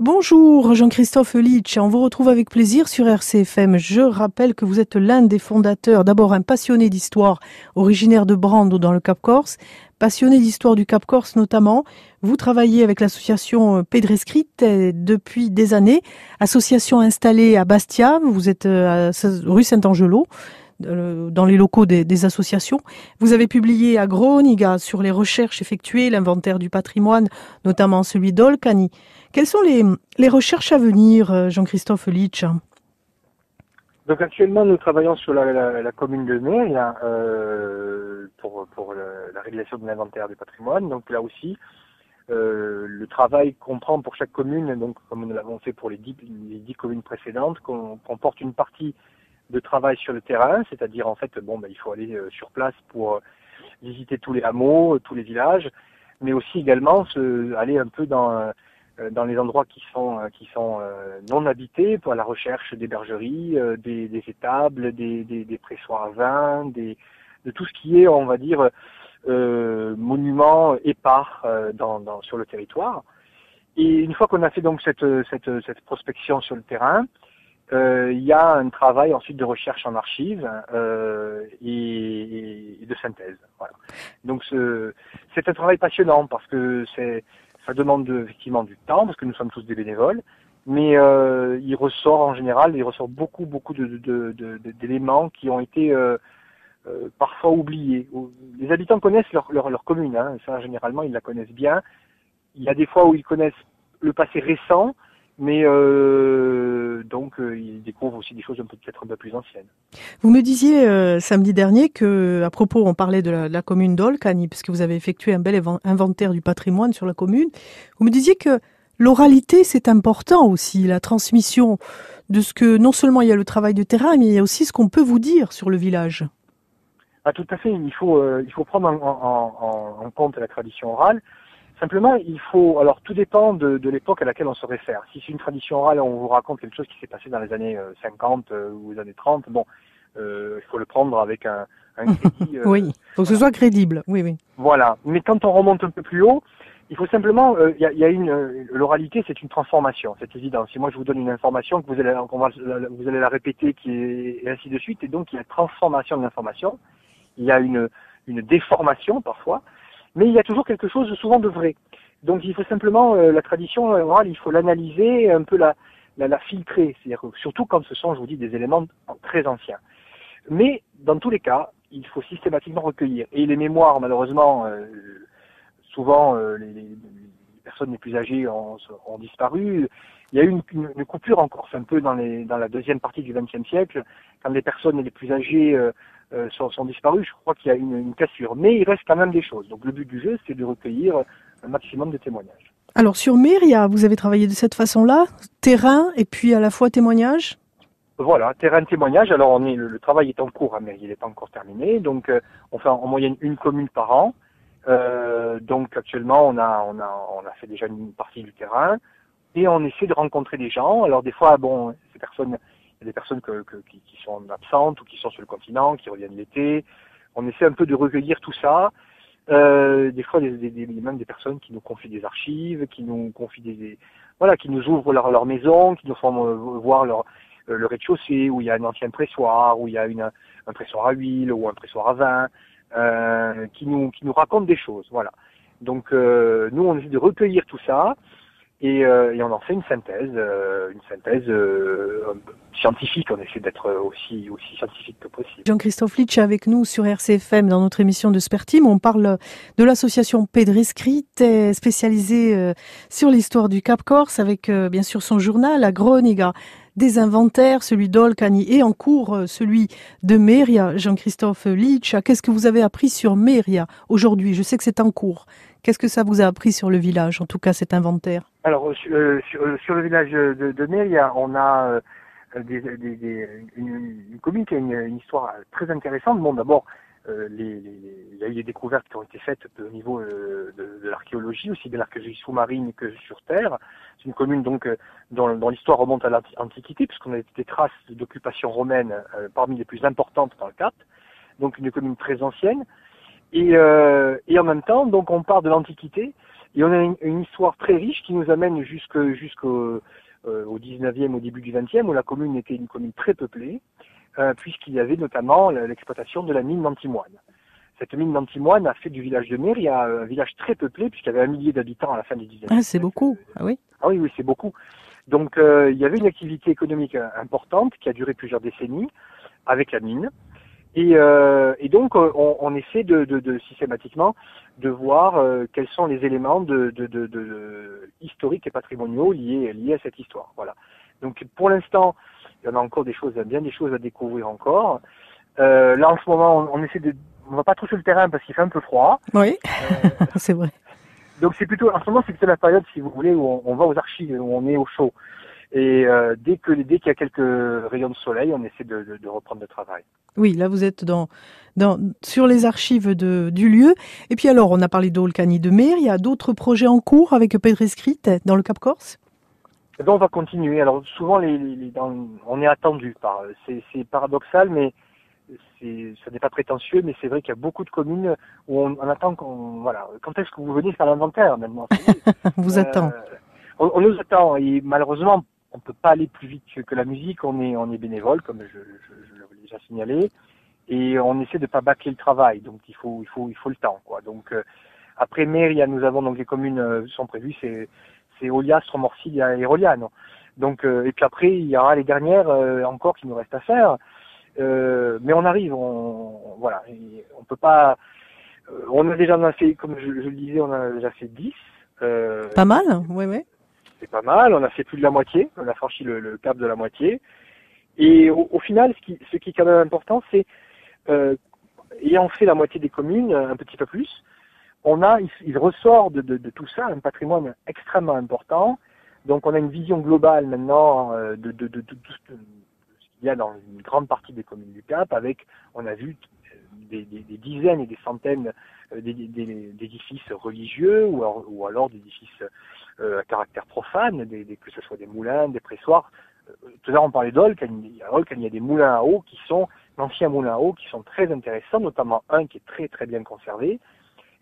Bonjour Jean-Christophe Litsch, on vous retrouve avec plaisir sur RCFM. Je rappelle que vous êtes l'un des fondateurs, d'abord un passionné d'histoire, originaire de Brando dans le Cap Corse, passionné d'histoire du Cap Corse notamment. Vous travaillez avec l'association Pedrescrit depuis des années, association installée à Bastia, vous êtes euh, rue Saint-Angelo euh, dans les locaux des, associations. Vous avez publié à Groniga sur les recherches effectuées, l'inventaire du patrimoine, notamment celui d'Olcani. Quelles sont les, les recherches à venir, euh, Jean-Christophe Litsch? Donc actuellement, nous travaillons sur la, commune de Mer euh, pour, pour la réalisation de l'inventaire du patrimoine. Donc là aussi, euh, le travail qu'on prend pour chaque commune, donc comme nous l'avons fait pour les dix, les dix communes précédentes, qu'on comporte une partie de travail sur le terrain, c'est-à-dire en fait, bon, ben, il faut aller euh, sur place pour euh, visiter tous les hameaux, tous les villages, mais aussi également se, aller un peu dans euh, dans les endroits qui sont euh, qui sont euh, non habités pour la recherche des bergeries, des, des, étables, des, des, des, pressoirs à vin, des, de tout ce qui est, on va dire, euh, monument épars dans, dans, sur le territoire. Et une fois qu'on a fait donc cette, cette, cette prospection sur le terrain, euh, il y a un travail ensuite de recherche en archives euh, et, et, de synthèse. Voilà. Donc c'est un travail passionnant parce que ça demande effectivement du temps parce que nous sommes tous des bénévoles, mais euh, il ressort en général, il ressort beaucoup beaucoup d'éléments de, qui ont été euh, euh, parfois oubliés. Les habitants connaissent leur, leur, leur commune, hein, ça généralement ils la connaissent bien. Il y a des fois où ils connaissent le passé récent, mais euh, donc euh, ils découvrent aussi des choses peut-être un peu plus anciennes. Vous me disiez euh, samedi dernier que, à propos, on parlait de la, commune d'Olcani, puisque vous avez effectué un bel inventaire du patrimoine sur la commune. Vous me disiez que l'oralité c'est important aussi, la transmission de ce que non seulement il y a le travail de terrain, mais il y a aussi ce qu'on peut vous dire sur le village. Ah, tout à fait. Il faut il faut prendre en, en compte la tradition orale. Simplement, il faut. Alors, tout dépend de, de l'époque à laquelle on se réfère. Si c'est une tradition orale, on vous raconte quelque chose qui s'est passé dans les années 50 euh, euh, ou les années 30. Bon, euh, il faut le prendre avec un, un crédit. Euh, oui, il faut que ce soit crédible. Oui, oui. Voilà. Mais quand on remonte un peu plus haut, il faut simplement. Il y, a, y, a, une. L'oralité, c'est une transformation. C'est évident. Si moi je vous donne une information, que vous allez, vous allez la répéter, qui est et ainsi de suite, et donc il y a transformation de l'information. Il y a une, une déformation parfois mais il y a toujours quelque chose souvent de vrai. Donc il faut simplement, euh, la tradition orale, il faut l'analyser, un peu la, la, la filtrer, c'est-à-dire surtout quand ce sont, je vous dis, des éléments très anciens. Mais dans tous les cas, il faut systématiquement recueillir. Et les mémoires, malheureusement, euh, souvent euh, les, les, personnes les plus âgées ont, ont, disparu. Il y a eu une, une, coupure encore un peu dans, les, dans la deuxième partie du XXe siècle, quand les personnes les plus âgées euh, sont, sont, disparus, je crois qu'il y a une, une, cassure. Mais il reste quand même des choses. Donc le but du jeu, c'est de recueillir un maximum de témoignages. Alors sur Myria, vous avez travaillé de cette façon-là, terrain et puis à la fois témoignage? Voilà, terrain témoignage. Alors on est, le, le travail est en cours à Mairie, il n'est pas encore terminé. Donc euh, on fait en, moyenne une commune par an. Euh, donc actuellement on a, on a on a fait déjà une partie du terrain et on essaie de rencontrer des gens. Alors des fois bon ces personnes des personnes que, que, qui, qui, sont absentes ou qui sont sur le continent, qui reviennent l'été. On essaie un peu de recueillir tout ça. Euh, des fois, des, des, des, même des personnes qui nous confient des archives, qui nous confient des, voilà, qui nous ouvrent leur, leur maison, qui nous font euh, voir leur, euh, le rez-de-chaussée où il y a un ancien pressoir, où il y a une, un pressoir à huile ou un pressoir à vin, euh, qui nous qui nous racontent des choses, voilà. Donc nous on essaie de recueillir tout ça et, euh, et, on en fait une synthèse, euh, une synthèse euh, scientifique. On essaie d'être aussi aussi scientifique que possible. Jean-Christophe Litch avec nous sur RCFM dans notre émission de Spertim. On parle de l'association Pedrescrit, spécialisée sur l'histoire du Cap Corse, avec bien sûr son journal, la Groniga des inventaires, celui d'Olcani et en cours celui de Meria. Jean-Christophe Litch, qu'est-ce que vous avez appris sur Meria aujourd'hui? Je sais que c'est en cours. Qu'est-ce que ça vous a appris sur le village, en tout cas cet inventaire Alors euh, sur, euh, sur, le village de, de on a euh, des, une, une, commune qui a une, histoire très intéressante. Bon, d'abord, euh, les, il y a eu des découvertes qui ont été faites au niveau euh, de, l'archéologie, aussi de l'archéologie sous-marine que sur terre. C'est une commune donc dont, dont l'histoire remonte à l'Antiquité, puisqu'on a des traces d'occupation romaine parmi les plus importantes dans le Cap. Donc une commune très ancienne. Et, euh, et en même temps, donc on part de l'Antiquité, Et on a une, histoire très riche qui nous amène jusqu'au jusqu'au euh, au 19e, au début du 20e, où la commune était une commune très peuplée, euh, puisqu'il y avait notamment l'exploitation de la mine d'Antimoine. Cette mine d'Antimoine a fait du village de Mer, il y a un village très peuplé, puisqu'il y avait un millier d'habitants à la fin du 19e. Ah, c'est beaucoup, ah oui Ah oui, oui, c'est beaucoup. Donc euh, il y avait une activité économique importante qui a duré plusieurs décennies avec la mine. Et, euh, et donc on, on essaie de, de, de, systématiquement de voir euh, quels sont les éléments de, historiques et patrimoniaux liés, liés à cette histoire. Voilà. Donc pour l'instant, il y en a encore des choses, bien des choses à découvrir encore. Euh, là en ce moment, on, essaie de, on va pas trop sur le terrain parce qu'il fait un peu froid. Oui, c'est vrai. Donc c'est plutôt, en ce moment, c'est plutôt la période, si vous voulez, où on, on va aux archives, où on est au chaud. Et euh, dès que dès qu'il y a quelques rayons de soleil, on essaie de, de, de, reprendre le travail. Oui, là vous êtes dans, dans sur les archives de, du lieu. Et puis alors, on a parlé d'Olcani de Mer. Il y a d'autres projets en cours avec Pedrescrit dans le Cap Corse? Eh ben, on va continuer. Alors souvent, les, les dans, on est attendu par. C'est paradoxal, mais ça n'est pas prétentieux, mais c'est vrai qu'il y a beaucoup de communes où on, on attend qu'on voilà. Quand est-ce que vous venez faire l'inventaire maintenant? On vous attend. Euh, on, on, nous attend et malheureusement on peut pas aller plus vite que, la musique. On est, on est bénévole, comme je, je, je l'avais déjà signalé, et on essaie de pas bâcler le travail. Donc il faut, il faut, il faut le temps, quoi. Donc euh, après Méria, nous avons donc les communes euh, sont prévues, c'est, c'est Olias, Romorcilia et Roliano. Donc euh, et puis après il y aura les dernières encore qui nous restent à faire. mais on arrive, on, voilà, on peut pas. on a déjà fait, comme je, je, le disais, on a déjà fait 10. pas mal, oui, oui c'est pas mal. On a fait plus de la moitié. On a franchi le, cap de la moitié. Et au, final, ce qui, ce qui est quand même important, c'est euh, ayant fait la moitié des communes, un petit peu plus, on a, il, ressort de, de, tout ça un patrimoine extrêmement important. Donc, on a une vision globale maintenant euh, de, de, tout ce qu'il y a dans une grande partie des communes du Cap, avec, on a vu des, des, dizaines et des centaines euh, d'édifices religieux ou alors, ou alors d'édifices euh, à caractère profane, que ce soit des moulins, des pressoirs. Euh, tout à l'heure on parlait d'Olcan, il y a des moulins à eau qui sont, d'anciens moulins à eau qui sont très intéressants, notamment un qui est très très bien conservé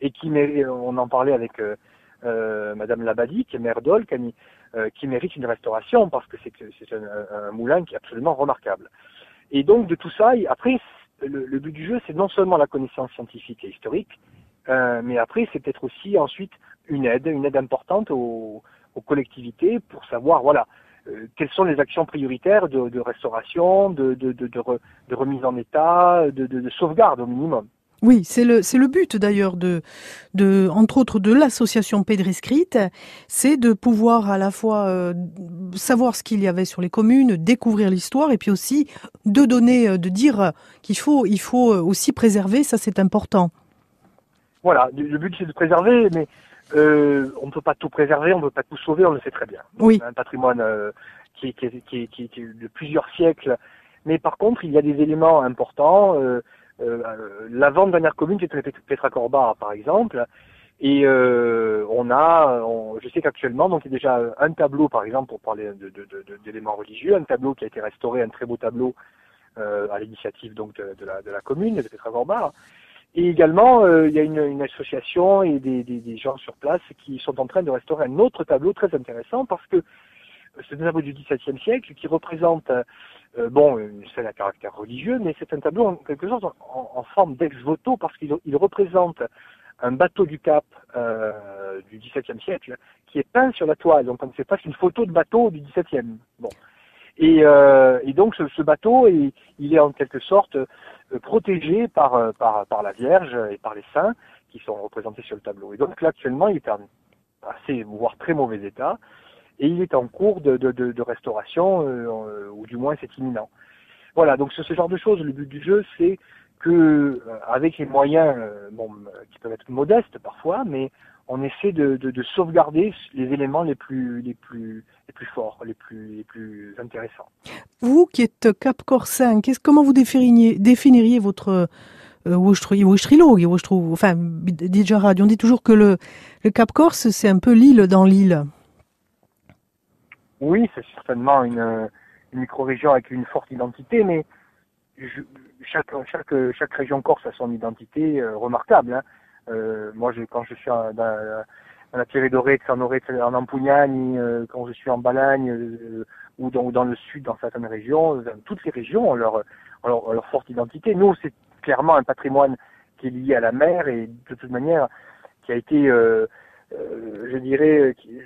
et qui mérite, on en parlait avec euh, euh, Madame Labadie, qui est maire d'Olcan, euh, qui mérite une restauration parce que c'est un, moulin qui est absolument remarquable. Et donc de tout ça, après, le, but du jeu, c'est non seulement la connaissance scientifique et historique, euh, mais après, c'est peut-être aussi ensuite une aide, une aide importante aux, aux collectivités pour savoir, voilà, euh, quelles sont les actions prioritaires de, de restauration, de, de, de, de, remise en état, de, de, sauvegarde au minimum. Oui, c'est le c'est le but d'ailleurs de de entre autres de l'association Pedrescrit, c'est de pouvoir à la fois euh, savoir ce qu'il y avait sur les communes, découvrir l'histoire et puis aussi de donner euh, de dire qu'il faut il faut aussi préserver, ça c'est important. Voilà, le but c'est de préserver mais euh, on ne peut pas tout préserver, on ne peut pas tout sauver, on le sait très bien. Oui. Un patrimoine euh, qui, qui, qui, qui, qui, de plusieurs siècles. Mais par contre, il y a des éléments importants. Euh, euh, L'avant-dernière commune, c'était Petra Corba, par exemple. Et euh, on a, on, je sais qu'actuellement, donc il y a déjà un tableau, par exemple, pour parler d'éléments de, de, religieux, un tableau qui a été restauré, un très beau tableau euh, à l'initiative donc de, la, de la commune de Petra Corba. Et également, euh, il y a une, association et des, gens sur place qui sont en train de restaurer un autre tableau très intéressant parce que c'est un tableau du XVIIe siècle qui représente, euh, bon, une scène à caractère religieux, mais c'est un tableau en quelque sorte en, forme d'ex-voto parce qu'il il représente un bateau du Cap euh, du XVIIe siècle qui est peint sur la toile. Donc on ne sait pas, c'est une photo de bateau du XVIIe. Bon. Et, euh, et donc ce, ce bateau, il, est en quelque sorte euh, protégé par, euh, par, la Vierge et par les saints qui sont représentés sur le tableau. Et donc là actuellement, il est en assez, voire très mauvais état, et il est en cours de, restauration, ou du moins c'est imminent. Voilà, donc sur ce genre de choses, le but du jeu, c'est que avec les moyens, bon, qui peuvent être modestes parfois, mais on essaie de, de, de, sauvegarder les éléments les plus, les plus, les plus forts, les plus, les plus intéressants. Vous qui êtes Cap Corsin, comment vous définiriez, définiriez votre euh, enfin, on dit toujours que le, le Cap Corse, c'est un peu l'île dans l'île. Oui, c'est certainement une, une micro-région avec une forte identité, mais je, chaque, chaque, chaque région corse a son identité euh, remarquable. Hein. Euh, moi, je, quand je suis dans, on a tiré d'Orex en en Ampugnagne, quand je suis en Balagne ou dans, dans, le sud, dans certaines régions, toutes les régions ont leur, forte identité. Nous, c'est clairement un patrimoine qui est lié à la mer et de toute manière qui a été, euh, euh, je dirais, qui,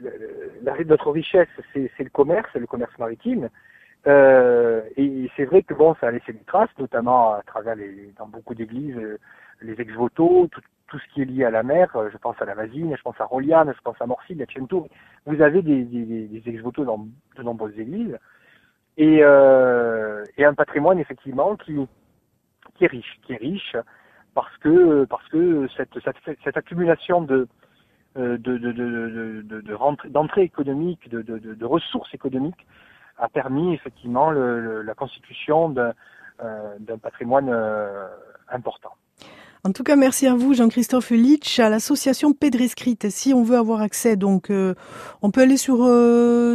la, notre richesse, c'est le commerce, le commerce maritime. Euh, c'est vrai que bon, ça a laissé des traces, notamment à travers dans beaucoup d'églises, euh, les ex-voto, tout, ce qui est lié à la mer. Euh, je pense à la Vasine, je pense à Roliane, je pense à Morcille, à Cento. Vous avez des, des, des ex-voto dans de nombreuses églises et, euh, un patrimoine effectivement qui, est riche, qui est riche parce que parce que cette, accumulation de de, de, de, de, de d'entrée économique, de, de, de, ressources économiques, a permis effectivement la constitution d'un, euh, patrimoine euh, important. En tout cas, merci à vous, Jean-Christophe Litch, à l'association Pédrescrite. Si on veut avoir accès, donc, euh, on peut aller sur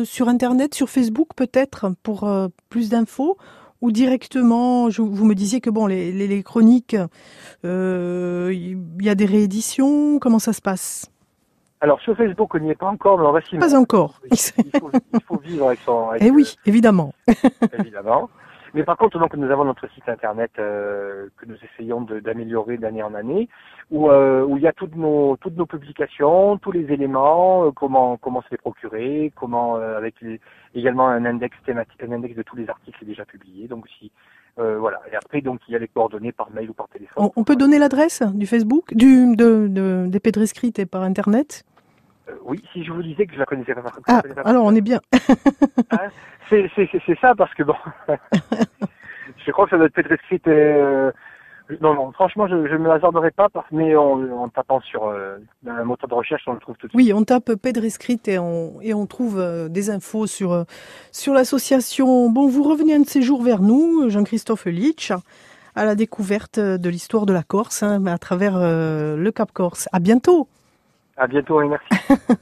sur internet, sur Facebook peut-être pour plus d'infos, ou directement. Vous me disiez que bon, les chroniques, il y a des rééditions. Comment ça se passe? Alors sur Facebook, on n'y est pas encore, mais on va s'y Pas encore. Il faut, il faut, vivre avec son. eh oui, évidemment. évidemment. Mais par contre, donc, nous avons notre site internet euh, que nous essayons d'améliorer d'année en année, où, euh, où il y a toutes nos, toutes nos publications, tous les éléments, euh, comment, comment se les procurer, comment, euh, avec les, également un index thématique, un index de tous les articles déjà publiés. Donc, si, euh, voilà. Et après, donc, il y a les coordonnées par mail ou par téléphone. On, peut donner l'adresse du Facebook, du, de, de, des Pédrescrites et par internet? Euh, oui, si je vous disais que je la connaissais pas. Ah, alors on est bien. Hein, c'est ça parce que bon, je crois que ça doit être écrite. Euh, non, non, franchement, je ne me hasarderai pas, parce, mais en, en tapant sur euh, un moteur de recherche, on le trouve tout de suite. Oui, on tape Pedrescrite et on, et on trouve euh, des infos sur, euh, sur l'association. Bon, vous revenez un de ces jours vers nous, Jean-Christophe Litch, à la découverte de l'histoire de la Corse hein, à travers le Cap Corse. À bientôt. À bientôt et merci.